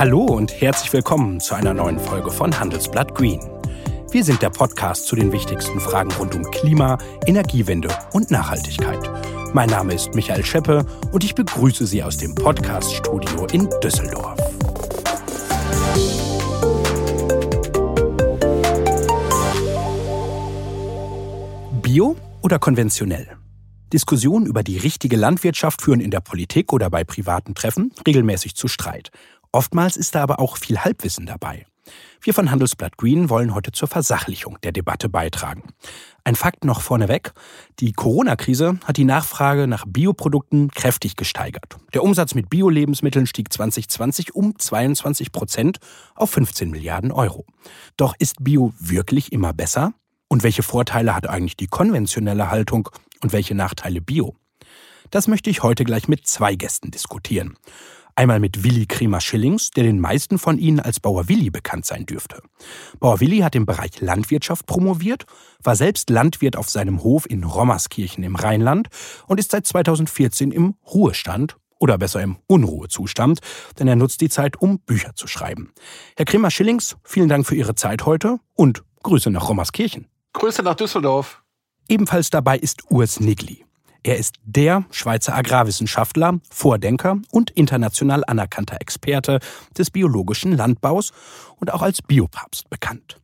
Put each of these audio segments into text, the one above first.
Hallo und herzlich willkommen zu einer neuen Folge von Handelsblatt Green. Wir sind der Podcast zu den wichtigsten Fragen rund um Klima, Energiewende und Nachhaltigkeit. Mein Name ist Michael Scheppe und ich begrüße Sie aus dem Podcast-Studio in Düsseldorf. Bio oder konventionell? Diskussionen über die richtige Landwirtschaft führen in der Politik oder bei privaten Treffen regelmäßig zu Streit. Oftmals ist da aber auch viel Halbwissen dabei. Wir von Handelsblatt Green wollen heute zur Versachlichung der Debatte beitragen. Ein Fakt noch vorneweg. Die Corona-Krise hat die Nachfrage nach Bioprodukten kräftig gesteigert. Der Umsatz mit Bio-Lebensmitteln stieg 2020 um 22 Prozent auf 15 Milliarden Euro. Doch ist Bio wirklich immer besser? Und welche Vorteile hat eigentlich die konventionelle Haltung und welche Nachteile Bio? Das möchte ich heute gleich mit zwei Gästen diskutieren. Einmal mit Willi Kremer-Schillings, der den meisten von Ihnen als Bauer Willi bekannt sein dürfte. Bauer Willi hat im Bereich Landwirtschaft promoviert, war selbst Landwirt auf seinem Hof in Rommerskirchen im Rheinland und ist seit 2014 im Ruhestand oder besser im Unruhezustand, denn er nutzt die Zeit, um Bücher zu schreiben. Herr Kremer-Schillings, vielen Dank für Ihre Zeit heute und Grüße nach Rommerskirchen. Grüße nach Düsseldorf. Ebenfalls dabei ist Urs Nigli. Er ist der Schweizer Agrarwissenschaftler, Vordenker und international anerkannter Experte des biologischen Landbaus und auch als Biopapst bekannt.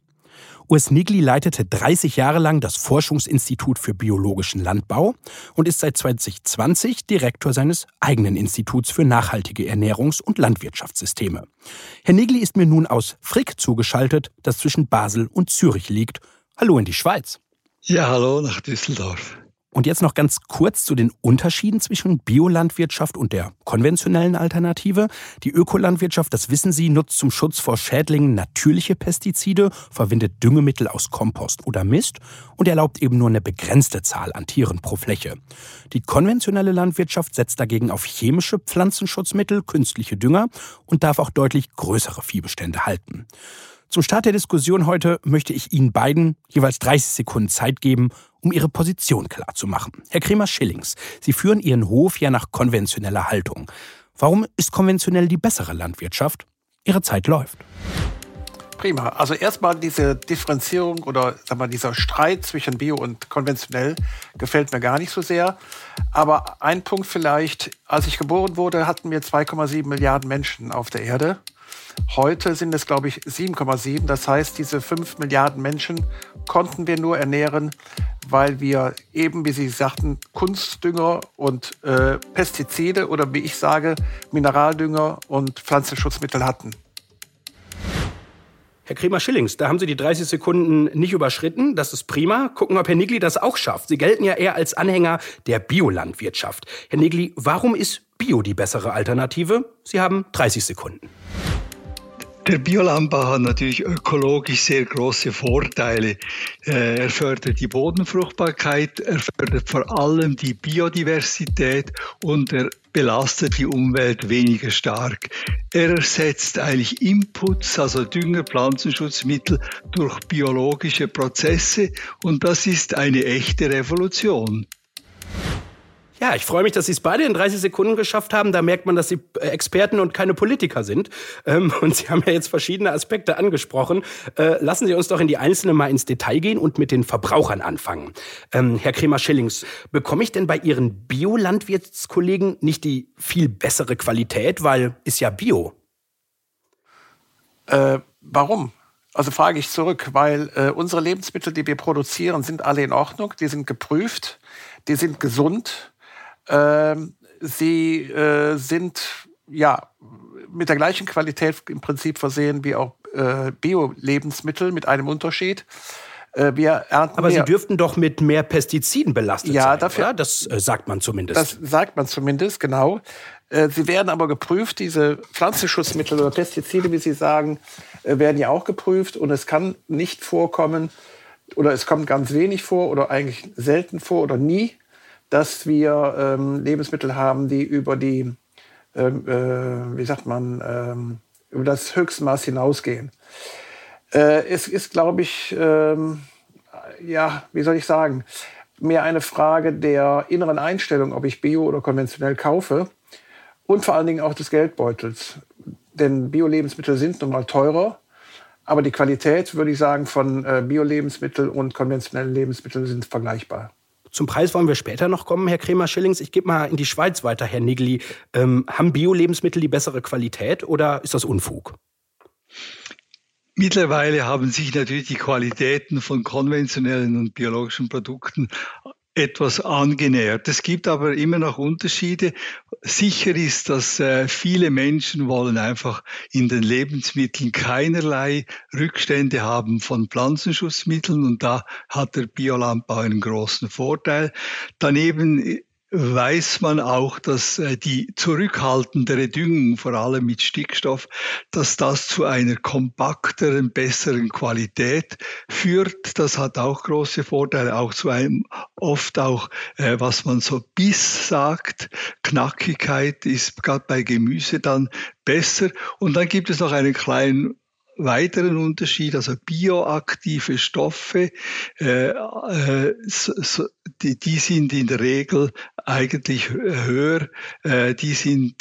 Urs Nigli leitete 30 Jahre lang das Forschungsinstitut für biologischen Landbau und ist seit 2020 Direktor seines eigenen Instituts für nachhaltige Ernährungs- und Landwirtschaftssysteme. Herr Nigli ist mir nun aus Frick zugeschaltet, das zwischen Basel und Zürich liegt. Hallo in die Schweiz. Ja, hallo nach Düsseldorf. Und jetzt noch ganz kurz zu den Unterschieden zwischen Biolandwirtschaft und der konventionellen Alternative. Die Ökolandwirtschaft, das wissen Sie, nutzt zum Schutz vor Schädlingen natürliche Pestizide, verwendet Düngemittel aus Kompost oder Mist und erlaubt eben nur eine begrenzte Zahl an Tieren pro Fläche. Die konventionelle Landwirtschaft setzt dagegen auf chemische Pflanzenschutzmittel, künstliche Dünger und darf auch deutlich größere Viehbestände halten. Zum Start der Diskussion heute möchte ich Ihnen beiden jeweils 30 Sekunden Zeit geben, um Ihre Position klarzumachen. Herr Kremer-Schillings, Sie führen Ihren Hof ja nach konventioneller Haltung. Warum ist konventionell die bessere Landwirtschaft? Ihre Zeit läuft. Prima. Also erstmal diese Differenzierung oder sag mal, dieser Streit zwischen Bio und konventionell gefällt mir gar nicht so sehr. Aber ein Punkt vielleicht, als ich geboren wurde, hatten wir 2,7 Milliarden Menschen auf der Erde. Heute sind es, glaube ich, 7,7. Das heißt, diese 5 Milliarden Menschen konnten wir nur ernähren, weil wir eben, wie Sie sagten, Kunstdünger und äh, Pestizide oder wie ich sage, Mineraldünger und Pflanzenschutzmittel hatten. Herr Kremer-Schillings, da haben Sie die 30 Sekunden nicht überschritten. Das ist prima. Gucken, ob Herr Nigli das auch schafft. Sie gelten ja eher als Anhänger der Biolandwirtschaft. Herr Nigli, warum ist Bio die bessere Alternative? Sie haben 30 Sekunden. Der Biolandbau hat natürlich ökologisch sehr große Vorteile. Äh, er fördert die Bodenfruchtbarkeit, er fördert vor allem die Biodiversität und er belastet die Umwelt weniger stark. Er ersetzt eigentlich Inputs, also Dünger, Pflanzenschutzmittel durch biologische Prozesse und das ist eine echte Revolution. Ja, ich freue mich, dass Sie es beide in 30 Sekunden geschafft haben. Da merkt man, dass Sie äh, Experten und keine Politiker sind. Ähm, und Sie haben ja jetzt verschiedene Aspekte angesprochen. Äh, lassen Sie uns doch in die einzelnen mal ins Detail gehen und mit den Verbrauchern anfangen. Ähm, Herr Kremer-Schillings, bekomme ich denn bei Ihren Biolandwirtskollegen nicht die viel bessere Qualität, weil ist ja Bio? Äh, warum? Also frage ich zurück, weil äh, unsere Lebensmittel, die wir produzieren, sind alle in Ordnung, die sind geprüft, die sind gesund ähm, sie äh, sind ja mit der gleichen Qualität im Prinzip versehen wie auch äh, Bio-Lebensmittel mit einem Unterschied. Äh, wir ernten Aber Sie dürften doch mit mehr Pestiziden belastet ja, sein, dafür, oder? Das äh, sagt man zumindest. Das sagt man zumindest, genau. Äh, sie werden aber geprüft, diese Pflanzenschutzmittel oder Pestizide, wie Sie sagen, werden ja auch geprüft und es kann nicht vorkommen oder es kommt ganz wenig vor oder eigentlich selten vor oder nie, dass wir ähm, Lebensmittel haben, die über die, ähm, äh, wie sagt man, ähm, über das Höchstmaß hinausgehen. Äh, es ist, glaube ich, ähm, ja, wie soll ich sagen, mehr eine Frage der inneren Einstellung, ob ich bio oder konventionell kaufe und vor allen Dingen auch des Geldbeutels. denn Bio-Lebensmittel sind nun mal teurer. Aber die Qualität, würde ich sagen, von äh, Bio-Lebensmitteln und konventionellen Lebensmitteln sind vergleichbar. Zum Preis wollen wir später noch kommen, Herr Kremer-Schillings. Ich gebe mal in die Schweiz weiter, Herr Nigli. Ähm, haben Bio-Lebensmittel die bessere Qualität oder ist das Unfug? Mittlerweile haben sich natürlich die Qualitäten von konventionellen und biologischen Produkten etwas angenähert. Es gibt aber immer noch Unterschiede. Sicher ist, dass äh, viele Menschen wollen einfach in den Lebensmitteln keinerlei Rückstände haben von Pflanzenschutzmitteln und da hat der Biolandbau einen großen Vorteil. Daneben weiß man auch, dass äh, die zurückhaltendere Düngung, vor allem mit Stickstoff, dass das zu einer kompakteren, besseren Qualität führt. Das hat auch große Vorteile, auch zu einem oft auch, äh, was man so Biss sagt, Knackigkeit ist gerade bei Gemüse dann besser. Und dann gibt es noch einen kleinen weiteren Unterschied, also bioaktive Stoffe, äh, äh, so, die, die sind in der Regel eigentlich höher, äh, die sind,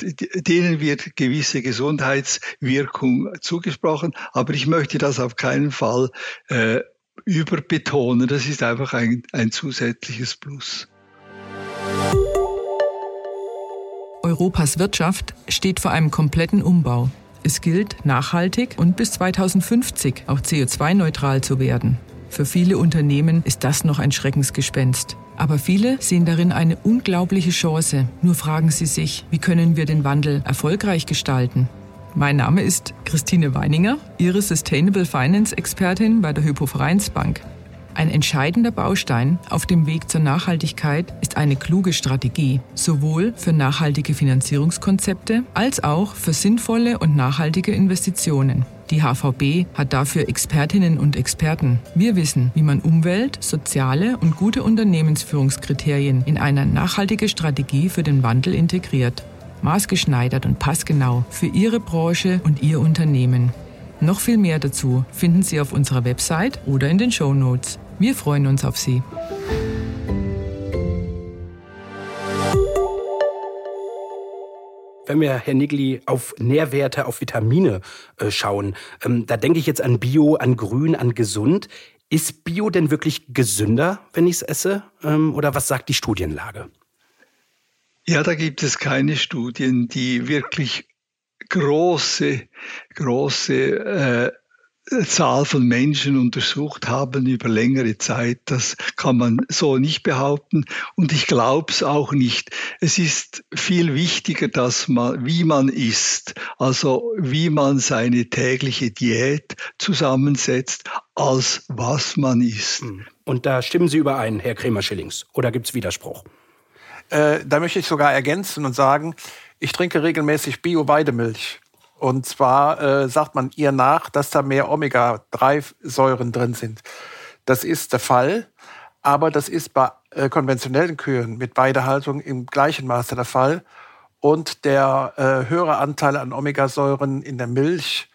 denen wird gewisse Gesundheitswirkung zugesprochen, aber ich möchte das auf keinen Fall äh, überbetonen, das ist einfach ein, ein zusätzliches Plus. Europas Wirtschaft steht vor einem kompletten Umbau. Es gilt, nachhaltig und bis 2050 auch CO2-neutral zu werden. Für viele Unternehmen ist das noch ein Schreckensgespenst. Aber viele sehen darin eine unglaubliche Chance. Nur fragen sie sich, wie können wir den Wandel erfolgreich gestalten? Mein Name ist Christine Weininger, Ihre Sustainable Finance Expertin bei der Hypo Vereinsbank. Ein entscheidender Baustein auf dem Weg zur Nachhaltigkeit ist eine kluge Strategie, sowohl für nachhaltige Finanzierungskonzepte als auch für sinnvolle und nachhaltige Investitionen. Die HVB hat dafür Expertinnen und Experten. Wir wissen, wie man Umwelt, soziale und gute Unternehmensführungskriterien in eine nachhaltige Strategie für den Wandel integriert. Maßgeschneidert und passgenau für Ihre Branche und Ihr Unternehmen. Noch viel mehr dazu finden Sie auf unserer Website oder in den Show Notes. Wir freuen uns auf Sie. Wenn wir, Herr Nigli, auf Nährwerte, auf Vitamine äh, schauen, ähm, da denke ich jetzt an Bio, an Grün, an Gesund. Ist Bio denn wirklich gesünder, wenn ich es esse? Ähm, oder was sagt die Studienlage? Ja, da gibt es keine Studien, die wirklich große, große äh, Zahl von Menschen untersucht haben über längere Zeit. Das kann man so nicht behaupten und ich glaube es auch nicht. Es ist viel wichtiger, dass man, wie man isst, also wie man seine tägliche Diät zusammensetzt, als was man isst. Hm. Und da stimmen Sie überein, Herr Kremer-Schillings, oder gibt es Widerspruch? Äh, da möchte ich sogar ergänzen und sagen, ich trinke regelmäßig Bio-Weidemilch. Und zwar äh, sagt man ihr nach, dass da mehr Omega-3-Säuren drin sind. Das ist der Fall, aber das ist bei äh, konventionellen Kühen mit Weidehaltung im gleichen Maße der Fall. Und der äh, höhere Anteil an Omega-Säuren in der Milch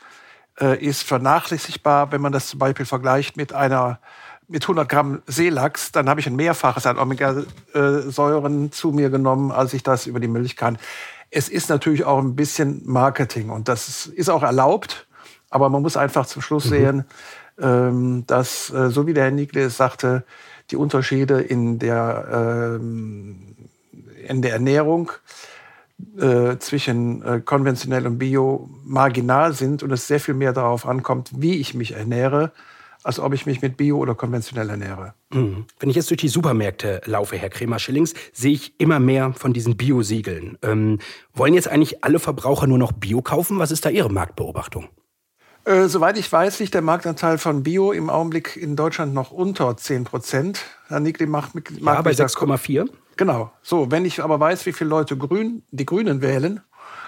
äh, ist vernachlässigbar, wenn man das zum Beispiel vergleicht mit einer mit 100 Gramm Seelachs, dann habe ich ein Mehrfaches an Omega-Säuren zu mir genommen, als ich das über die Milch kann. Es ist natürlich auch ein bisschen Marketing und das ist auch erlaubt, aber man muss einfach zum Schluss mhm. sehen, ähm, dass, äh, so wie der Herr Nikle sagte, die Unterschiede in der, ähm, in der Ernährung äh, zwischen äh, konventionell und Bio marginal sind und es sehr viel mehr darauf ankommt, wie ich mich ernähre, als ob ich mich mit Bio oder konventionell ernähre. Mhm. Wenn ich jetzt durch die Supermärkte laufe, Herr Kremer-Schillings, sehe ich immer mehr von diesen Bio-Siegeln. Ähm, wollen jetzt eigentlich alle Verbraucher nur noch Bio kaufen? Was ist da Ihre Marktbeobachtung? Äh, soweit ich weiß, liegt der Marktanteil von Bio im Augenblick in Deutschland noch unter 10 Prozent. Herr Nikli macht, macht ja, bei 6,4. Genau. So, wenn ich aber weiß, wie viele Leute Grün, die Grünen wählen,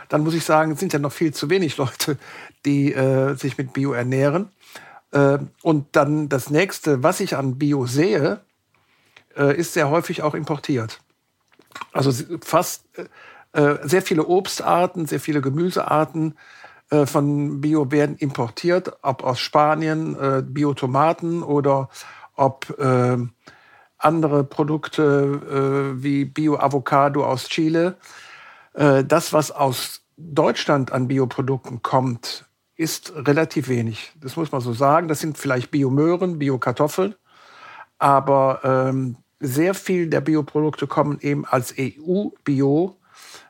dann muss ich sagen, es sind ja noch viel zu wenig Leute, die äh, sich mit Bio ernähren. Äh, und dann das nächste, was ich an Bio sehe, äh, ist sehr häufig auch importiert. Also fast äh, sehr viele Obstarten, sehr viele Gemüsearten von Bio werden importiert, ob aus Spanien Bio-Tomaten oder ob andere Produkte wie Bio-Avocado aus Chile. das, was aus Deutschland an Bioprodukten kommt, ist relativ wenig. Das muss man so sagen. Das sind vielleicht Biomöhren, Biokartoffeln. Aber ähm, sehr viel der Bioprodukte kommen eben als EU-Bio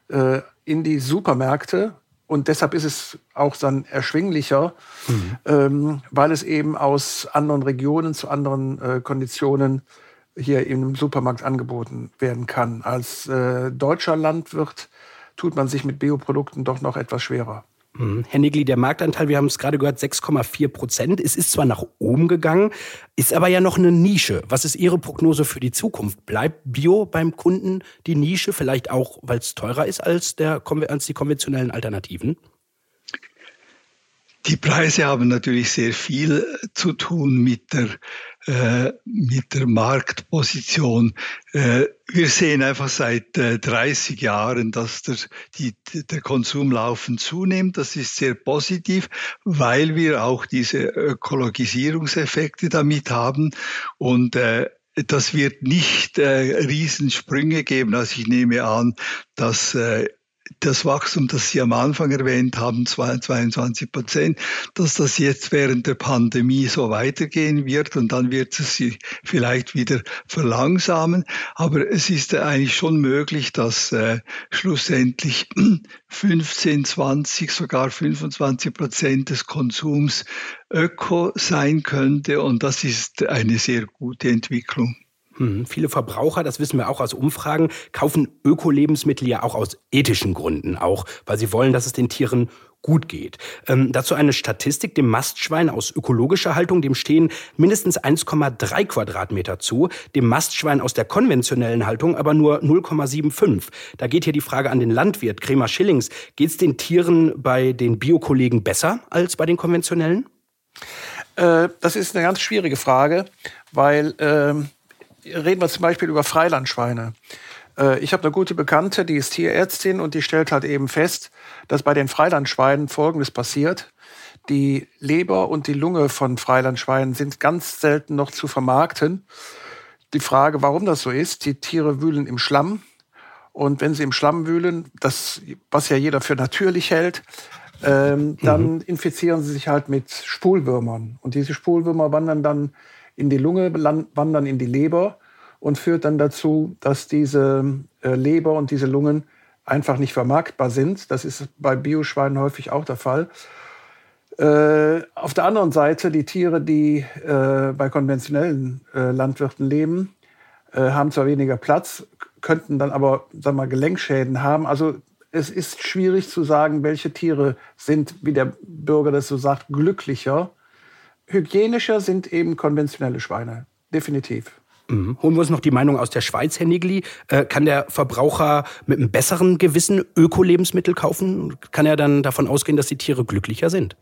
äh, in die Supermärkte. Und deshalb ist es auch dann erschwinglicher, mhm. ähm, weil es eben aus anderen Regionen zu anderen äh, Konditionen hier im Supermarkt angeboten werden kann. Als äh, deutscher Landwirt tut man sich mit Bioprodukten doch noch etwas schwerer. Mhm. Herr Nigli, der Marktanteil, wir haben es gerade gehört, 6,4 Prozent. Es ist zwar nach oben gegangen, ist aber ja noch eine Nische. Was ist Ihre Prognose für die Zukunft? Bleibt Bio beim Kunden die Nische, vielleicht auch, weil es teurer ist als, der, als die konventionellen Alternativen? Die Preise haben natürlich sehr viel zu tun mit der, äh, mit der Marktposition. Äh, wir sehen einfach seit äh, 30 Jahren, dass der, die, der Konsum laufend zunimmt. Das ist sehr positiv, weil wir auch diese Ökologisierungseffekte damit haben. Und äh, das wird nicht äh, Riesensprünge geben. Also ich nehme an, dass äh, das Wachstum, das Sie am Anfang erwähnt haben, 22 Prozent, dass das jetzt während der Pandemie so weitergehen wird und dann wird es sich vielleicht wieder verlangsamen. Aber es ist eigentlich schon möglich, dass äh, schlussendlich 15, 20, sogar 25 Prozent des Konsums öko sein könnte und das ist eine sehr gute Entwicklung. Hm, viele Verbraucher, das wissen wir auch aus Umfragen, kaufen Öko-Lebensmittel ja auch aus ethischen Gründen, auch weil sie wollen, dass es den Tieren gut geht. Ähm, dazu eine Statistik, dem Mastschwein aus ökologischer Haltung, dem stehen mindestens 1,3 Quadratmeter zu, dem Mastschwein aus der konventionellen Haltung aber nur 0,75. Da geht hier die Frage an den Landwirt, Kremer Schillings, geht es den Tieren bei den Biokollegen besser als bei den konventionellen? Äh, das ist eine ganz schwierige Frage, weil... Äh reden wir zum Beispiel über Freilandschweine. Äh, ich habe eine gute Bekannte, die ist Tierärztin und die stellt halt eben fest, dass bei den Freilandschweinen Folgendes passiert. Die Leber und die Lunge von Freilandschweinen sind ganz selten noch zu vermarkten. Die Frage, warum das so ist, die Tiere wühlen im Schlamm. Und wenn sie im Schlamm wühlen, das, was ja jeder für natürlich hält, ähm, dann mhm. infizieren sie sich halt mit Spulwürmern. Und diese Spulwürmer wandern dann in die Lunge, wandern in die Leber und führt dann dazu, dass diese äh, Leber und diese Lungen einfach nicht vermarktbar sind. Das ist bei Bioschweinen häufig auch der Fall. Äh, auf der anderen Seite, die Tiere, die äh, bei konventionellen Landwirten leben, haben zwar weniger Platz, könnten dann aber sagen wir, Gelenkschäden haben. Also es ist schwierig zu sagen, welche Tiere sind, wie der Bürger das so sagt, glücklicher hygienischer sind eben konventionelle Schweine. Definitiv. Mhm. Holen wir uns noch die Meinung aus der Schweiz, Herr Nigli. Äh, kann der Verbraucher mit einem besseren Gewissen Öko-Lebensmittel kaufen? Kann er dann davon ausgehen, dass die Tiere glücklicher sind?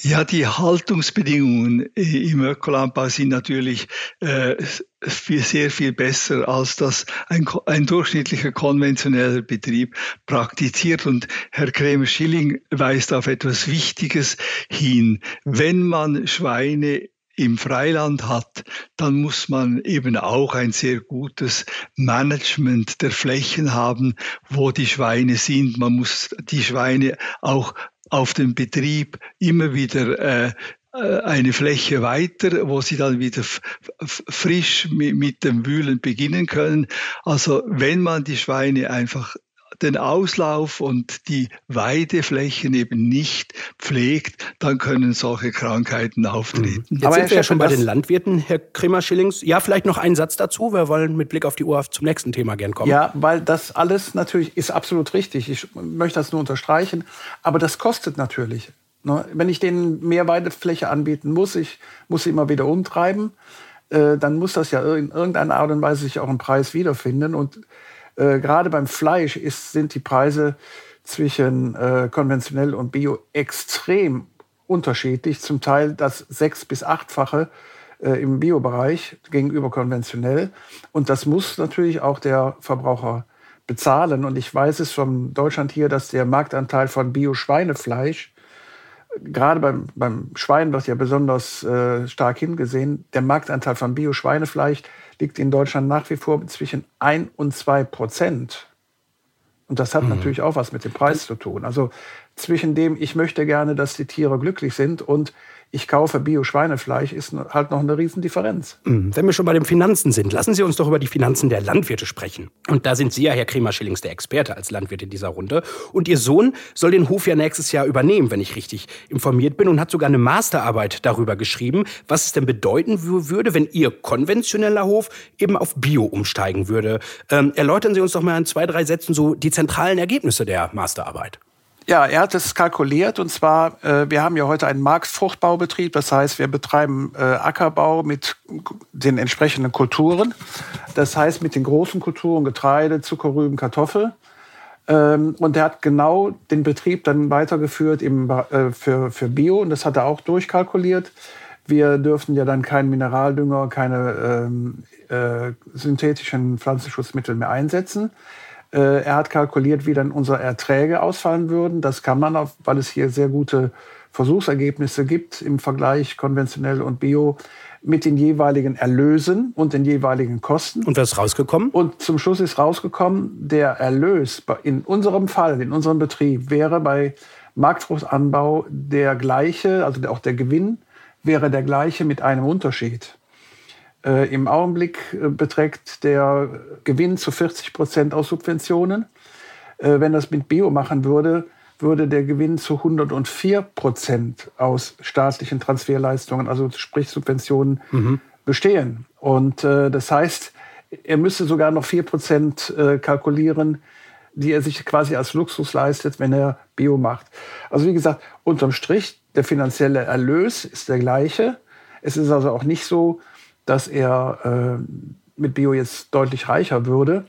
Ja, die Haltungsbedingungen im Ökolandbau sind natürlich äh, sehr viel besser, als das ein, ein durchschnittlicher konventioneller Betrieb praktiziert. Und Herr Krämer-Schilling weist auf etwas Wichtiges hin. Wenn man Schweine im Freiland hat, dann muss man eben auch ein sehr gutes Management der Flächen haben, wo die Schweine sind. Man muss die Schweine auch auf dem Betrieb immer wieder äh, äh, eine Fläche weiter, wo sie dann wieder frisch mit, mit dem Wühlen beginnen können. Also wenn man die Schweine einfach den Auslauf und die Weideflächen eben nicht pflegt, dann können solche Krankheiten auftreten. Jetzt Aber sind wir ja schon bei den Landwirten, Herr Kremer-Schillings. Ja, vielleicht noch einen Satz dazu. Wir wollen mit Blick auf die Uhr zum nächsten Thema gern kommen. Ja, weil das alles natürlich ist absolut richtig. Ich möchte das nur unterstreichen. Aber das kostet natürlich. Ne? Wenn ich denen mehr Weidefläche anbieten muss, ich muss sie immer wieder umtreiben, äh, dann muss das ja in irgendeiner Art und Weise sich auch im Preis wiederfinden. Und äh, gerade beim Fleisch ist, sind die Preise zwischen äh, konventionell und Bio extrem unterschiedlich. Zum Teil das sechs- bis achtfache äh, im Biobereich gegenüber konventionell. Und das muss natürlich auch der Verbraucher bezahlen. Und ich weiß es von Deutschland hier, dass der Marktanteil von Bio-Schweinefleisch gerade beim, beim Schwein wird ja besonders äh, stark hingesehen. Der Marktanteil von Bio-Schweinefleisch liegt in Deutschland nach wie vor zwischen 1 und 2 Prozent. Und das hat mhm. natürlich auch was mit dem Preis zu tun. Also zwischen dem, ich möchte gerne, dass die Tiere glücklich sind und ich kaufe Bio-Schweinefleisch, ist halt noch eine Riesendifferenz. Mhm. Wenn wir schon bei den Finanzen sind, lassen Sie uns doch über die Finanzen der Landwirte sprechen. Und da sind Sie ja, Herr Kremer-Schillings, der Experte als Landwirt in dieser Runde. Und Ihr Sohn soll den Hof ja nächstes Jahr übernehmen, wenn ich richtig informiert bin, und hat sogar eine Masterarbeit darüber geschrieben, was es denn bedeuten würde, wenn Ihr konventioneller Hof eben auf Bio umsteigen würde. Ähm, erläutern Sie uns doch mal in zwei, drei Sätzen so die zentralen Ergebnisse der Masterarbeit. Ja, er hat es kalkuliert und zwar, äh, wir haben ja heute einen Marktfruchtbaubetrieb, das heißt, wir betreiben äh, Ackerbau mit den entsprechenden Kulturen. Das heißt, mit den großen Kulturen Getreide, Zuckerrüben, Kartoffel. Ähm, und er hat genau den Betrieb dann weitergeführt im, äh, für, für Bio und das hat er auch durchkalkuliert. Wir dürfen ja dann keinen Mineraldünger, keine ähm, äh, synthetischen Pflanzenschutzmittel mehr einsetzen. Äh, er hat kalkuliert, wie dann unsere Erträge ausfallen würden. Das kann man, auch, weil es hier sehr gute Versuchsergebnisse gibt im Vergleich konventionell und bio mit den jeweiligen Erlösen und den jeweiligen Kosten. Und was ist rausgekommen? Und zum Schluss ist rausgekommen, der Erlös in unserem Fall, in unserem Betrieb, wäre bei Marktfruchtanbau der gleiche, also auch der Gewinn wäre der gleiche mit einem Unterschied. Äh, Im Augenblick äh, beträgt der Gewinn zu 40 Prozent aus Subventionen. Äh, wenn das mit Bio machen würde, würde der Gewinn zu 104 Prozent aus staatlichen Transferleistungen, also sprich Subventionen, mhm. bestehen. Und äh, das heißt, er müsste sogar noch 4 Prozent äh, kalkulieren, die er sich quasi als Luxus leistet, wenn er Bio macht. Also wie gesagt, unterm Strich, der finanzielle Erlös ist der gleiche. Es ist also auch nicht so, dass er äh, mit Bio jetzt deutlich reicher würde.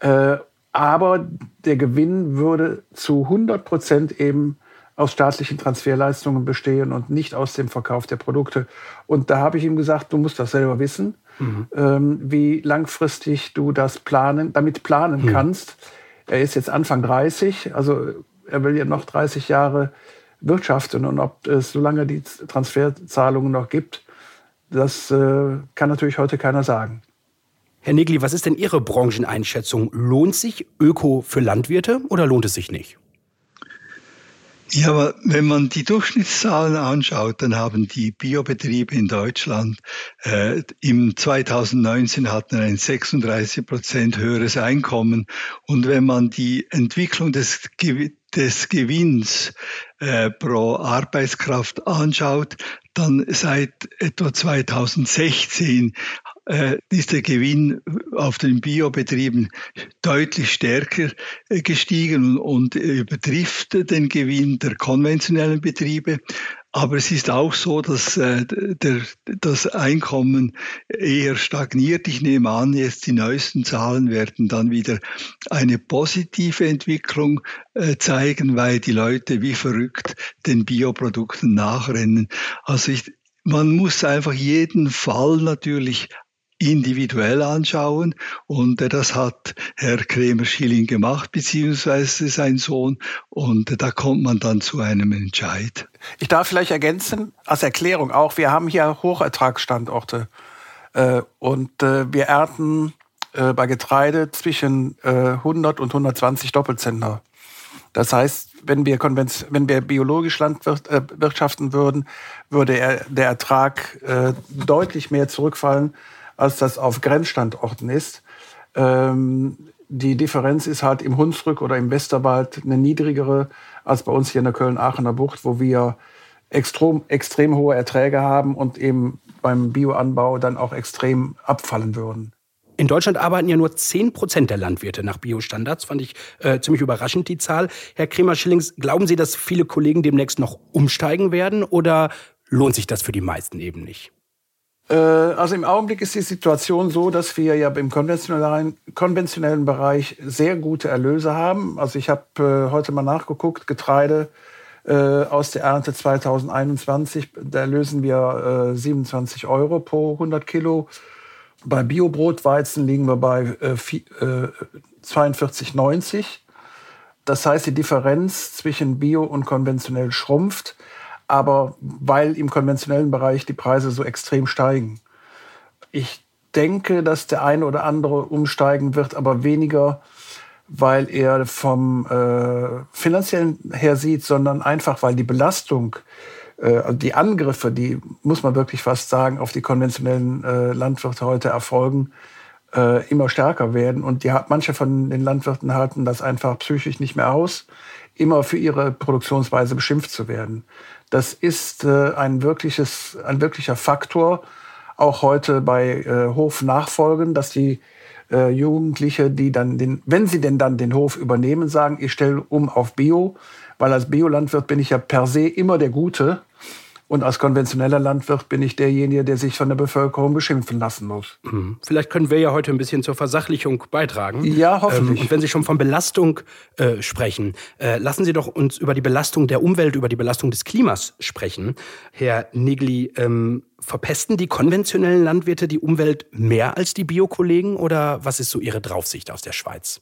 Äh, aber der Gewinn würde zu 100 Prozent eben aus staatlichen Transferleistungen bestehen und nicht aus dem Verkauf der Produkte. Und da habe ich ihm gesagt, du musst das selber wissen, mhm. ähm, wie langfristig du das planen, damit planen mhm. kannst. Er ist jetzt Anfang 30, also er will ja noch 30 Jahre wirtschaften und ob es, solange die Transferzahlungen noch gibt, das äh, kann natürlich heute keiner sagen. Herr Nigli, was ist denn Ihre Brancheneinschätzung? Lohnt sich Öko für Landwirte oder lohnt es sich nicht? Ja, aber wenn man die Durchschnittszahlen anschaut, dann haben die Biobetriebe in Deutschland äh, im 2019 hatten ein 36 Prozent höheres Einkommen. Und wenn man die Entwicklung des, des Gewinns äh, pro Arbeitskraft anschaut, dann seit etwa 2016 äh, ist der Gewinn auf den Biobetrieben deutlich stärker äh, gestiegen und, übertrifft den Gewinn der konventionellen Betriebe. Aber es ist auch so, dass äh, der, das Einkommen eher stagniert. Ich nehme an, jetzt die neuesten Zahlen werden dann wieder eine positive Entwicklung äh, zeigen, weil die Leute wie verrückt den Bioprodukten nachrennen. Also ich, man muss einfach jeden Fall natürlich individuell anschauen. Und äh, das hat Herr Kremer-Schilling gemacht, beziehungsweise sein Sohn. Und äh, da kommt man dann zu einem Entscheid. Ich darf vielleicht ergänzen, als Erklärung auch, wir haben hier Hochertragsstandorte. Äh, und wir ernten bei Getreide zwischen 100 und 120 Doppelzentner. Das heißt, wenn wir, wenn wir biologisch landwirtschaften würden, würde der Ertrag deutlich mehr zurückfallen, als das auf Grenzstandorten ist. Ähm, die Differenz ist halt im Hunsrück oder im Westerwald eine niedrigere als bei uns hier in der Köln-Aachener Bucht, wo wir extrem, extrem hohe Erträge haben und eben beim Bioanbau dann auch extrem abfallen würden. In Deutschland arbeiten ja nur 10 Prozent der Landwirte nach Biostandards. Fand ich äh, ziemlich überraschend, die Zahl. Herr Kremer-Schillings, glauben Sie, dass viele Kollegen demnächst noch umsteigen werden oder lohnt sich das für die meisten eben nicht? Äh, also im Augenblick ist die Situation so, dass wir ja im konventionellen, konventionellen Bereich sehr gute Erlöse haben. Also ich habe äh, heute mal nachgeguckt, Getreide äh, aus der Ernte 2021, da erlösen wir äh, 27 Euro pro 100 Kilo. Bei Biobrotweizen liegen wir bei äh, äh, 42,90. Das heißt, die Differenz zwischen Bio und konventionell schrumpft aber weil im konventionellen Bereich die Preise so extrem steigen. Ich denke, dass der eine oder andere umsteigen wird, aber weniger, weil er vom äh, finanziellen her sieht, sondern einfach, weil die Belastung, äh, also die Angriffe, die muss man wirklich fast sagen, auf die konventionellen äh, Landwirte heute erfolgen, äh, immer stärker werden. Und die, manche von den Landwirten halten das einfach psychisch nicht mehr aus, immer für ihre Produktionsweise beschimpft zu werden. Das ist äh, ein, wirkliches, ein wirklicher Faktor, auch heute bei äh, Hofnachfolgen, dass die äh, Jugendliche, die dann den, wenn sie denn dann den Hof übernehmen, sagen, ich stelle um auf Bio, weil als Biolandwirt bin ich ja per se immer der Gute. Und als konventioneller Landwirt bin ich derjenige, der sich von der Bevölkerung beschimpfen lassen muss. Mhm. Vielleicht können wir ja heute ein bisschen zur Versachlichung beitragen. Ja, hoffentlich. Ähm, und wenn Sie schon von Belastung äh, sprechen, äh, lassen Sie doch uns über die Belastung der Umwelt, über die Belastung des Klimas sprechen. Herr Nigli, ähm, verpesten die konventionellen Landwirte die Umwelt mehr als die Biokollegen oder was ist so Ihre Draufsicht aus der Schweiz?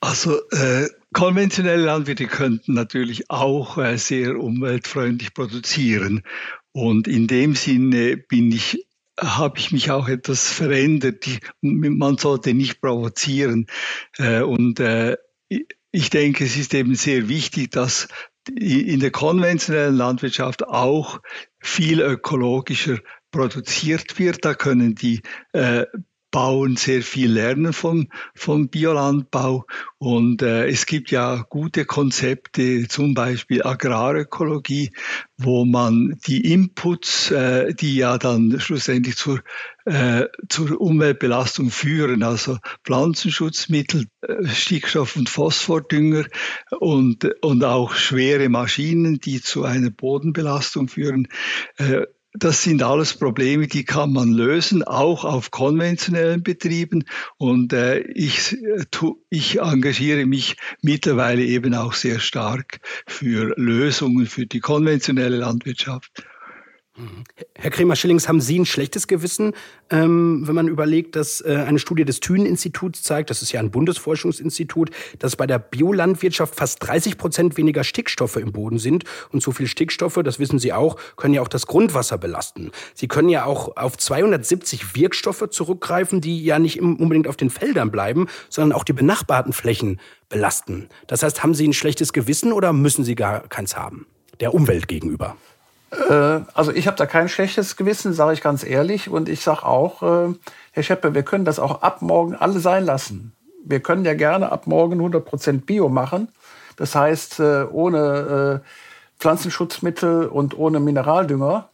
Also äh, konventionelle Landwirte könnten natürlich auch äh, sehr umweltfreundlich produzieren. Und in dem Sinne bin ich habe ich mich auch etwas verändert. Ich, man sollte nicht provozieren. Äh, und äh, ich denke, es ist eben sehr wichtig, dass in der konventionellen Landwirtschaft auch viel ökologischer produziert wird. Da können die Bauern sehr viel lernen vom, vom Biolandbau. Und äh, es gibt ja gute Konzepte, zum Beispiel Agrarökologie, wo man die Inputs, äh, die ja dann schlussendlich zur, äh, zur Umweltbelastung führen, also Pflanzenschutzmittel, äh, Stickstoff- und Phosphordünger und, und auch schwere Maschinen, die zu einer Bodenbelastung führen, äh, das sind alles Probleme, die kann man lösen, auch auf konventionellen Betrieben. Und äh, ich, äh, tu, ich engagiere mich mittlerweile eben auch sehr stark für Lösungen für die konventionelle Landwirtschaft. Herr Kremer-Schillings, haben Sie ein schlechtes Gewissen, ähm, wenn man überlegt, dass äh, eine Studie des Thünen-Instituts zeigt, das ist ja ein Bundesforschungsinstitut, dass bei der Biolandwirtschaft fast 30 Prozent weniger Stickstoffe im Boden sind. Und so viel Stickstoffe, das wissen Sie auch, können ja auch das Grundwasser belasten. Sie können ja auch auf 270 Wirkstoffe zurückgreifen, die ja nicht unbedingt auf den Feldern bleiben, sondern auch die benachbarten Flächen belasten. Das heißt, haben Sie ein schlechtes Gewissen oder müssen Sie gar keins haben? Der Umwelt gegenüber. Äh, also ich habe da kein schlechtes Gewissen, sage ich ganz ehrlich. Und ich sage auch, äh, Herr Scheppe, wir können das auch ab morgen alle sein lassen. Wir können ja gerne ab morgen 100% Bio machen. Das heißt, äh, ohne Pflanzenschutzmittel und ohne Mineraldünger.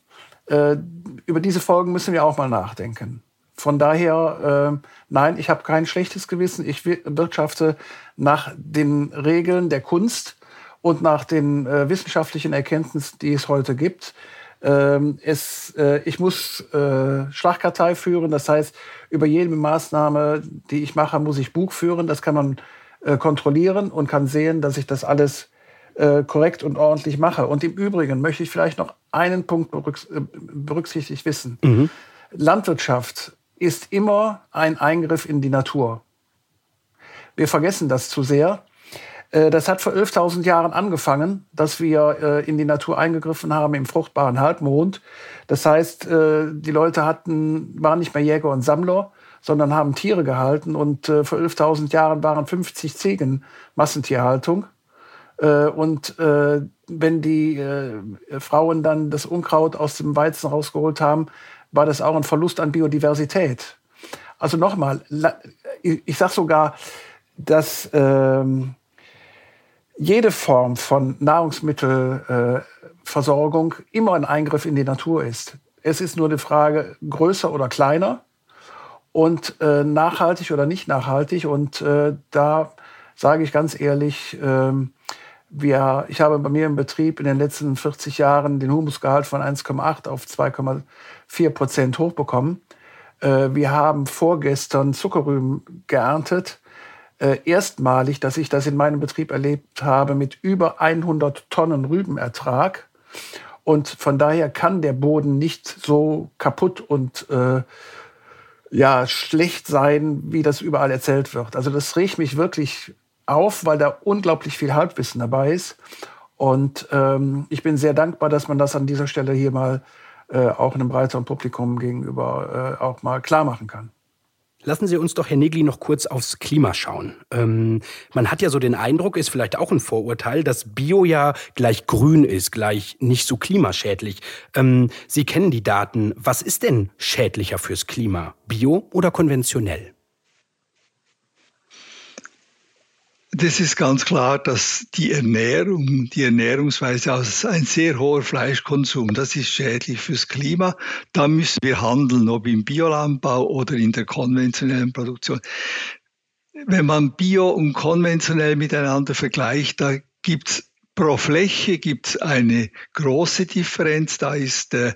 Über diese Folgen müssen wir auch mal nachdenken. Von daher, nein, ich habe kein schlechtes Gewissen. Ich wirtschafte nach den Regeln der Kunst und nach den äh, wissenschaftlichen Erkenntnissen, die es heute gibt. Ähm, es, äh, ich muss äh, Schlagkartei führen, das heißt, über jede Maßnahme, die ich mache, muss ich Buch führen. Das kann man äh, kontrollieren und kann sehen, dass ich das alles äh, korrekt und ordentlich mache. Und im Übrigen möchte ich vielleicht noch einen Punkt berücks äh, berücksichtigt wissen. Mhm. Landwirtschaft ist immer ein Eingriff in die Natur. Wir vergessen das zu sehr. Äh, das hat vor 11.000 Jahren angefangen, dass wir äh, in die Natur eingegriffen haben im fruchtbaren Halbmond. Das heißt, äh, die Leute hatten, waren nicht mehr Jäger und Sammler, sondern haben Tiere gehalten. Und vor 11.000 Jahren waren 50 Ziegen Massentierhaltung. Und wenn die Frauen dann das Unkraut aus dem Weizen rausgeholt haben, war das auch ein Verlust an Biodiversität. Also nochmal, ich sage sogar, dass ähm, jede Form von Nahrungsmittelversorgung äh, immer ein Eingriff in die Natur ist. Es ist nur die Frage, größer oder kleiner und äh, nachhaltig oder nicht nachhaltig. Und äh, da sage ich ganz ehrlich, ähm, wir, ich habe bei mir im Betrieb in den letzten 40 Jahren den Humusgehalt von 1,8 auf 2,4 Prozent hochbekommen. Äh, wir haben vorgestern Zuckerrüben geerntet äh, erstmalig, dass ich das in meinem Betrieb erlebt habe mit über 100 Tonnen Rübenertrag. Und von daher kann der Boden nicht so kaputt und äh, ja, schlecht sein, wie das überall erzählt wird. Also das riecht mich wirklich auf, weil da unglaublich viel Halbwissen dabei ist. Und ähm, ich bin sehr dankbar, dass man das an dieser Stelle hier mal äh, auch einem breiteren Publikum gegenüber äh, auch mal klar machen kann. Lassen Sie uns doch, Herr Negli, noch kurz aufs Klima schauen. Ähm, man hat ja so den Eindruck, ist vielleicht auch ein Vorurteil, dass Bio ja gleich grün ist, gleich nicht so klimaschädlich. Ähm, Sie kennen die Daten. Was ist denn schädlicher fürs Klima? Bio oder konventionell? Das ist ganz klar, dass die Ernährung, die Ernährungsweise, also ein sehr hoher Fleischkonsum, das ist schädlich fürs Klima. Da müssen wir handeln, ob im Biolandbau oder in der konventionellen Produktion. Wenn man Bio und konventionell miteinander vergleicht, da gibt's pro Fläche gibt's eine große Differenz. Da ist äh,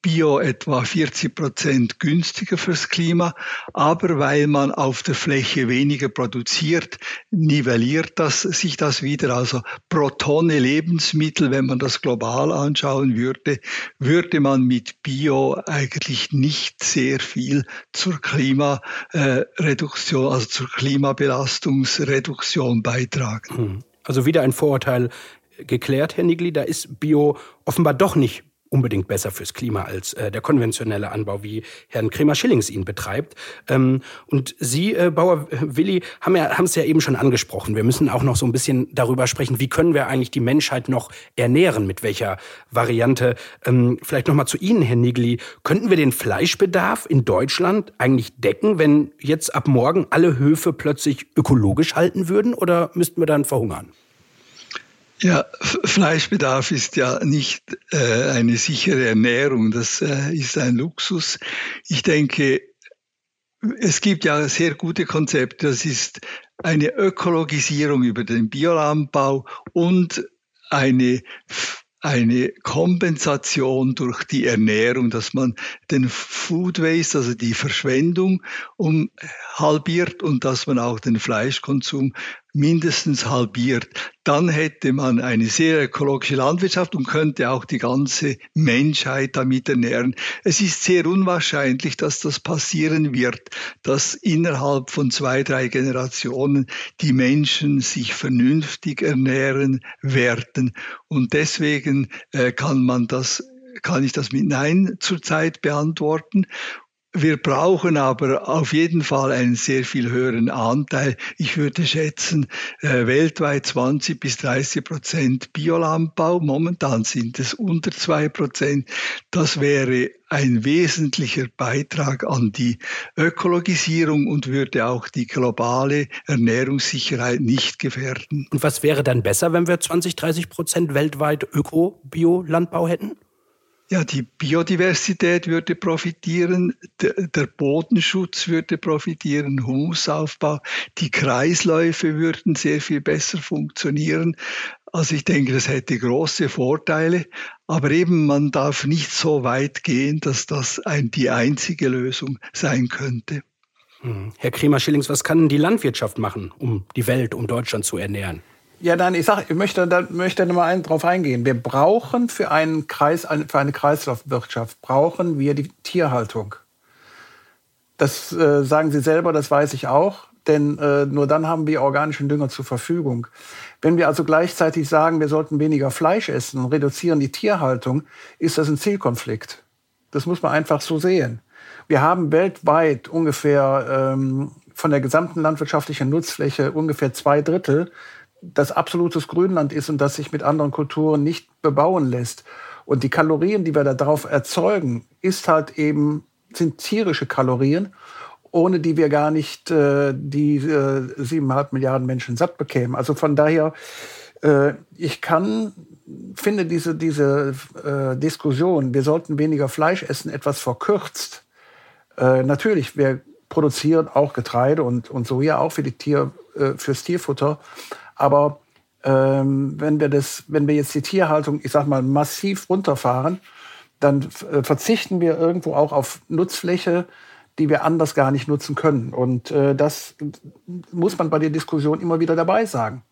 Bio etwa 40 Prozent günstiger fürs Klima, aber weil man auf der Fläche weniger produziert, nivelliert das, sich das wieder. Also pro Tonne Lebensmittel, wenn man das global anschauen würde, würde man mit Bio eigentlich nicht sehr viel zur Klimareduktion, also zur Klimabelastungsreduktion beitragen. Hm. Also wieder ein Vorurteil geklärt, Herr Nigli, da ist Bio offenbar doch nicht unbedingt besser fürs Klima als äh, der konventionelle Anbau, wie Herrn Kremer-Schillings ihn betreibt. Ähm, und Sie, äh, Bauer Willi, haben ja, es ja eben schon angesprochen. Wir müssen auch noch so ein bisschen darüber sprechen, wie können wir eigentlich die Menschheit noch ernähren, mit welcher Variante. Ähm, vielleicht noch mal zu Ihnen, Herr Nigli. Könnten wir den Fleischbedarf in Deutschland eigentlich decken, wenn jetzt ab morgen alle Höfe plötzlich ökologisch halten würden, oder müssten wir dann verhungern? Ja, Fleischbedarf ist ja nicht äh, eine sichere Ernährung, das äh, ist ein Luxus. Ich denke, es gibt ja sehr gute Konzepte, das ist eine Ökologisierung über den Biolandbau und eine eine Kompensation durch die Ernährung, dass man den Food Waste, also die Verschwendung, um halbiert und dass man auch den Fleischkonsum mindestens halbiert. Dann hätte man eine sehr ökologische Landwirtschaft und könnte auch die ganze Menschheit damit ernähren. Es ist sehr unwahrscheinlich, dass das passieren wird, dass innerhalb von zwei, drei Generationen die Menschen sich vernünftig ernähren werden. Und deswegen äh, kann man das kann ich das mit Nein zurzeit beantworten. Wir brauchen aber auf jeden Fall einen sehr viel höheren Anteil. Ich würde schätzen, äh, weltweit 20 bis 30 Prozent Biolandbau. Momentan sind es unter zwei Prozent. Das wäre ein wesentlicher Beitrag an die Ökologisierung und würde auch die globale Ernährungssicherheit nicht gefährden. Und was wäre dann besser, wenn wir 20, 30 Prozent weltweit Öko-Biolandbau hätten? Ja, die Biodiversität würde profitieren, der Bodenschutz würde profitieren, Humusaufbau, die Kreisläufe würden sehr viel besser funktionieren. Also ich denke, das hätte große Vorteile, aber eben man darf nicht so weit gehen, dass das ein, die einzige Lösung sein könnte. Hm. Herr Kremer-Schillings, was kann die Landwirtschaft machen, um die Welt, um Deutschland zu ernähren? Ja, nein, ich sag, ich möchte da möchte mal ein, drauf eingehen. Wir brauchen für einen Kreis, für eine Kreislaufwirtschaft brauchen wir die Tierhaltung. Das äh, sagen Sie selber, das weiß ich auch, denn äh, nur dann haben wir organischen Dünger zur Verfügung. Wenn wir also gleichzeitig sagen, wir sollten weniger Fleisch essen und reduzieren die Tierhaltung, ist das ein Zielkonflikt. Das muss man einfach so sehen. Wir haben weltweit ungefähr ähm, von der gesamten landwirtschaftlichen Nutzfläche ungefähr zwei Drittel das absolutes Grünland ist und das sich mit anderen Kulturen nicht bebauen lässt. Und die Kalorien, die wir da drauf erzeugen, ist halt eben, sind tierische Kalorien, ohne die wir gar nicht äh, die äh, siebeneinhalb äh, Milliarden Menschen satt bekämen. Also von daher, äh, ich kann, finde diese, diese äh, Diskussion, wir sollten weniger Fleisch essen, etwas verkürzt. Äh, natürlich, wir produzieren auch Getreide und, und Soja auch für die Tier, äh, fürs Tierfutter. Aber ähm, wenn, wir das, wenn wir jetzt die Tierhaltung, ich sag mal, massiv runterfahren, dann äh, verzichten wir irgendwo auch auf Nutzfläche, die wir anders gar nicht nutzen können. Und äh, das muss man bei der Diskussion immer wieder dabei sagen.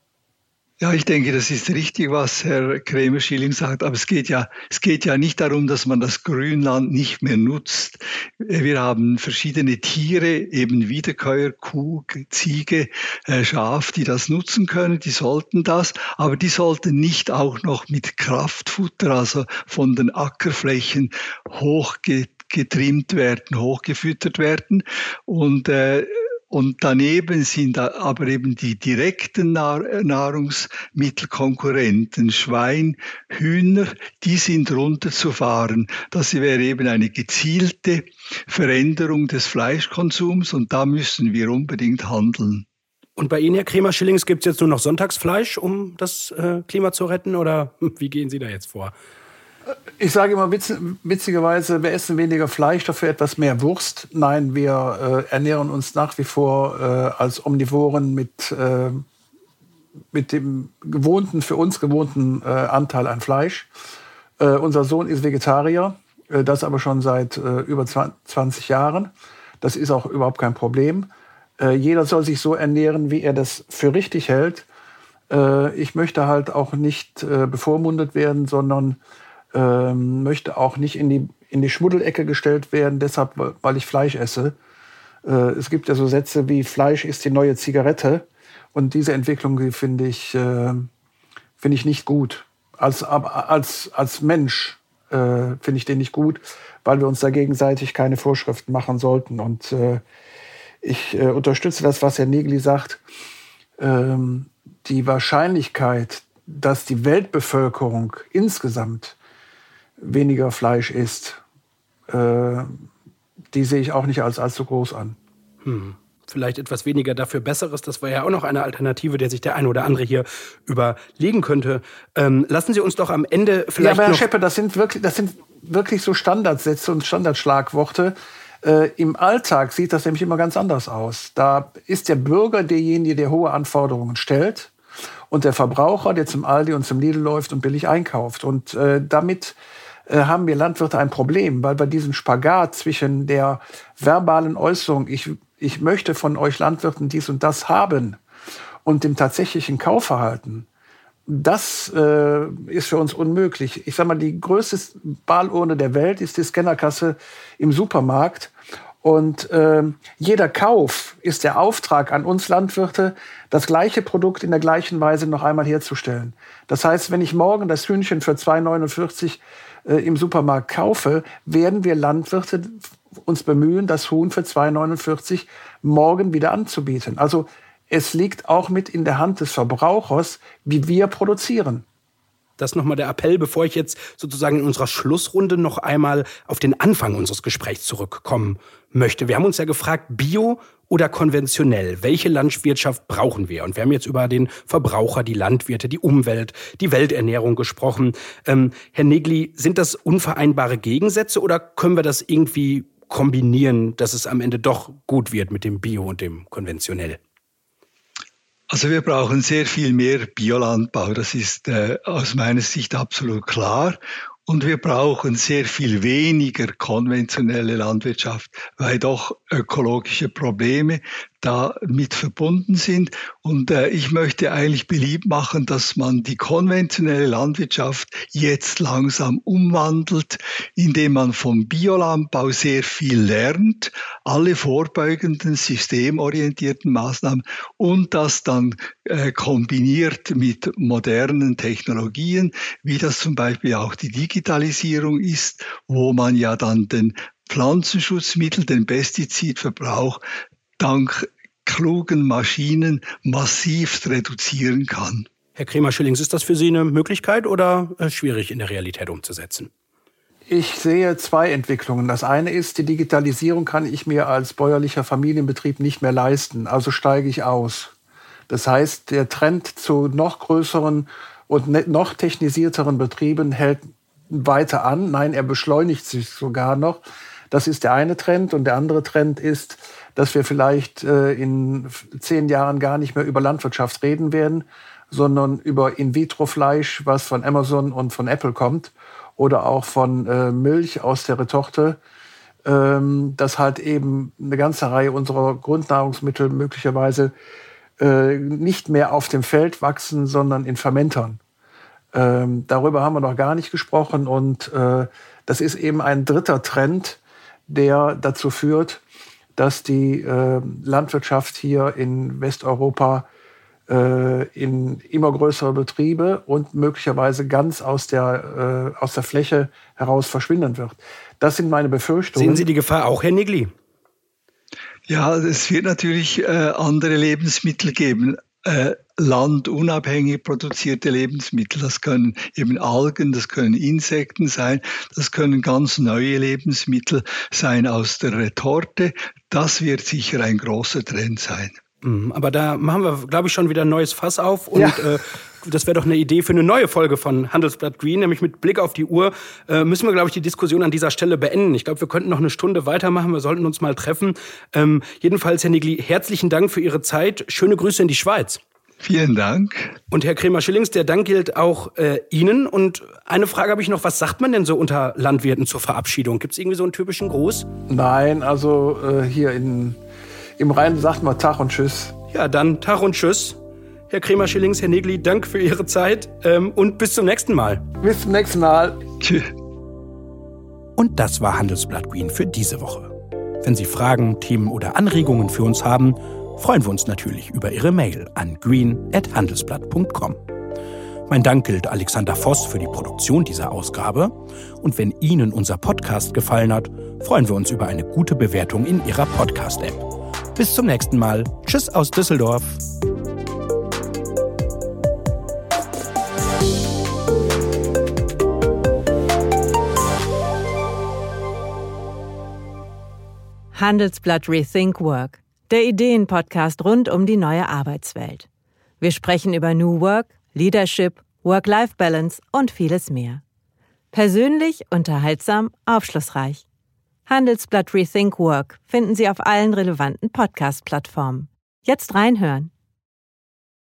Ja, ich denke, das ist richtig, was Herr Krämer-Schilling sagt. Aber es geht ja, es geht ja nicht darum, dass man das Grünland nicht mehr nutzt. Wir haben verschiedene Tiere, eben Wiederkäuer, Kuh, Ziege, äh, Schaf, die das nutzen können. Die sollten das. Aber die sollten nicht auch noch mit Kraftfutter, also von den Ackerflächen hochge getrimmt werden, hochgefüttert werden. Und äh, und daneben sind aber eben die direkten Nahrungsmittelkonkurrenten, Schwein, Hühner, die sind runterzufahren. Das wäre eben eine gezielte Veränderung des Fleischkonsums und da müssen wir unbedingt handeln. Und bei Ihnen, Herr Kremer-Schillings, gibt es jetzt nur noch Sonntagsfleisch, um das äh, Klima zu retten? Oder wie gehen Sie da jetzt vor? Ich sage immer witz, witzigerweise, wir essen weniger Fleisch, dafür etwas mehr Wurst. Nein, wir äh, ernähren uns nach wie vor äh, als Omnivoren mit, äh, mit dem gewohnten, für uns gewohnten äh, Anteil an Fleisch. Äh, unser Sohn ist Vegetarier, äh, das aber schon seit über 20 Jahren. Das ist auch überhaupt kein Problem. jeder soll sich so ernähren, wie er das für richtig hält. ich möchte halt auch nicht bevormundet werden, sondern ähm, möchte auch nicht in die, in die Schmuddelecke gestellt werden, deshalb, weil ich Fleisch esse. Äh, es gibt ja so Sätze wie Fleisch ist die neue Zigarette. Und diese Entwicklung die finde ich, äh, finde ich nicht gut. Als, als, als Mensch äh, finde ich den nicht gut, weil wir uns da gegenseitig keine Vorschriften machen sollten. Und äh, ich äh, unterstütze das, was Herr Negli sagt. Ähm, die Wahrscheinlichkeit, dass die Weltbevölkerung insgesamt weniger Fleisch isst, äh, die sehe ich auch nicht als allzu groß an. Hm. Vielleicht etwas weniger dafür Besseres. Das wäre ja auch noch eine Alternative, der sich der eine oder andere hier überlegen könnte. Ähm, lassen Sie uns doch am Ende vielleicht. Ja, aber Herr Scheppe, das sind wirklich, das sind wirklich so Standardsätze und Standardschlagworte. Äh, Im Alltag sieht das nämlich immer ganz anders aus. Da ist der Bürger derjenige, der hohe Anforderungen stellt und der Verbraucher, der zum Aldi und zum Lidl läuft und billig einkauft. Und äh, damit haben wir Landwirte ein Problem, weil bei diesem Spagat zwischen der verbalen Äußerung, ich, ich möchte von euch Landwirten dies und das haben, und dem tatsächlichen Kaufverhalten, das äh, ist für uns unmöglich. Ich sage mal, die größte Wahlurne der Welt ist die Scannerkasse im Supermarkt. Und äh, jeder Kauf ist der Auftrag an uns Landwirte, das gleiche Produkt in der gleichen Weise noch einmal herzustellen. Das heißt, wenn ich morgen das Hühnchen für 2,49 äh, im Supermarkt kaufe, werden wir Landwirte uns bemühen, das Huhn für 2,49 morgen wieder anzubieten. Also es liegt auch mit in der Hand des Verbrauchers, wie wir produzieren. Das nochmal der Appell, bevor ich jetzt sozusagen in unserer Schlussrunde noch einmal auf den Anfang unseres Gesprächs zurückkommen möchte. Wir haben uns ja gefragt, Bio oder konventionell? Welche Landwirtschaft brauchen wir? Und wir haben jetzt über den Verbraucher, die Landwirte, die Umwelt, die Welternährung gesprochen. Ähm, Herr Negli, sind das unvereinbare Gegensätze oder können wir das irgendwie kombinieren, dass es am Ende doch gut wird mit dem Bio und dem konventionell? Also wir brauchen sehr viel mehr Biolandbau, das ist äh, aus meiner Sicht absolut klar. Und wir brauchen sehr viel weniger konventionelle Landwirtschaft, weil doch ökologische Probleme damit verbunden sind. Und äh, ich möchte eigentlich beliebt machen, dass man die konventionelle Landwirtschaft jetzt langsam umwandelt, indem man vom Biolandbau sehr viel lernt, alle vorbeugenden, systemorientierten Maßnahmen und das dann äh, kombiniert mit modernen Technologien, wie das zum Beispiel auch die Digitalisierung ist, wo man ja dann den Pflanzenschutzmittel, den Pestizidverbrauch dank klugen Maschinen massiv reduzieren kann. Herr Kremer-Schillings, ist das für Sie eine Möglichkeit oder äh, schwierig in der Realität umzusetzen? Ich sehe zwei Entwicklungen. Das eine ist, die Digitalisierung kann ich mir als bäuerlicher Familienbetrieb nicht mehr leisten, also steige ich aus. Das heißt, der Trend zu noch größeren und ne-, noch technisierteren Betrieben hält weiter an. Nein, er beschleunigt sich sogar noch. Das ist der eine Trend. Und der andere Trend ist, dass wir vielleicht äh, in zehn Jahren gar nicht mehr über Landwirtschaft reden werden, sondern über In-vitro-Fleisch, was von Amazon und von Apple kommt, oder auch von äh, Milch aus der Retochte, ähm, dass halt eben eine ganze Reihe unserer Grundnahrungsmittel möglicherweise äh, nicht mehr auf dem Feld wachsen, sondern in Fermentern. Ähm, darüber haben wir noch gar nicht gesprochen und äh, das ist eben ein dritter Trend, der dazu führt, dass die äh, Landwirtschaft hier in Westeuropa äh, in immer größere Betriebe und möglicherweise ganz aus der, äh, aus der Fläche heraus verschwinden wird. Das sind meine Befürchtungen. Sehen Sie die Gefahr auch, Herr Nigli? Ja, es wird natürlich äh, andere Lebensmittel geben. Äh, landunabhängig produzierte Lebensmittel. Das können eben Algen, das können Insekten sein, das können ganz neue Lebensmittel sein aus der Retorte. Das wird sicher ein großer Trend sein. Mhm, aber da machen wir, glaube ich, schon wieder ein neues Fass auf. Und ja. äh, das wäre doch eine Idee für eine neue Folge von Handelsblatt Green, nämlich mit Blick auf die Uhr äh, müssen wir, glaube ich, die Diskussion an dieser Stelle beenden. Ich glaube, wir könnten noch eine Stunde weitermachen. Wir sollten uns mal treffen. Ähm, jedenfalls, Herr Nigli, herzlichen Dank für Ihre Zeit. Schöne Grüße in die Schweiz. Vielen Dank. Und Herr Kremer-Schillings, der Dank gilt auch äh, Ihnen. Und eine Frage habe ich noch. Was sagt man denn so unter Landwirten zur Verabschiedung? Gibt es irgendwie so einen typischen Gruß? Nein, also äh, hier in, im Rhein sagt man Tag und Tschüss. Ja, dann Tag und Tschüss. Herr Kremer-Schillings, Herr Negli, Dank für Ihre Zeit ähm, und bis zum nächsten Mal. Bis zum nächsten Mal. Tschüss. Und das war Handelsblatt Green für diese Woche. Wenn Sie Fragen, Themen oder Anregungen für uns haben, freuen wir uns natürlich über Ihre Mail an green.handelsblatt.com. Mein Dank gilt Alexander Voss für die Produktion dieser Ausgabe. Und wenn Ihnen unser Podcast gefallen hat, freuen wir uns über eine gute Bewertung in Ihrer Podcast-App. Bis zum nächsten Mal. Tschüss aus Düsseldorf. Handelsblatt Rethink Work, der Ideenpodcast rund um die neue Arbeitswelt. Wir sprechen über New Work, Leadership, Work-Life-Balance und vieles mehr. Persönlich, unterhaltsam, aufschlussreich. Handelsblatt Rethink Work finden Sie auf allen relevanten Podcast-Plattformen. Jetzt reinhören.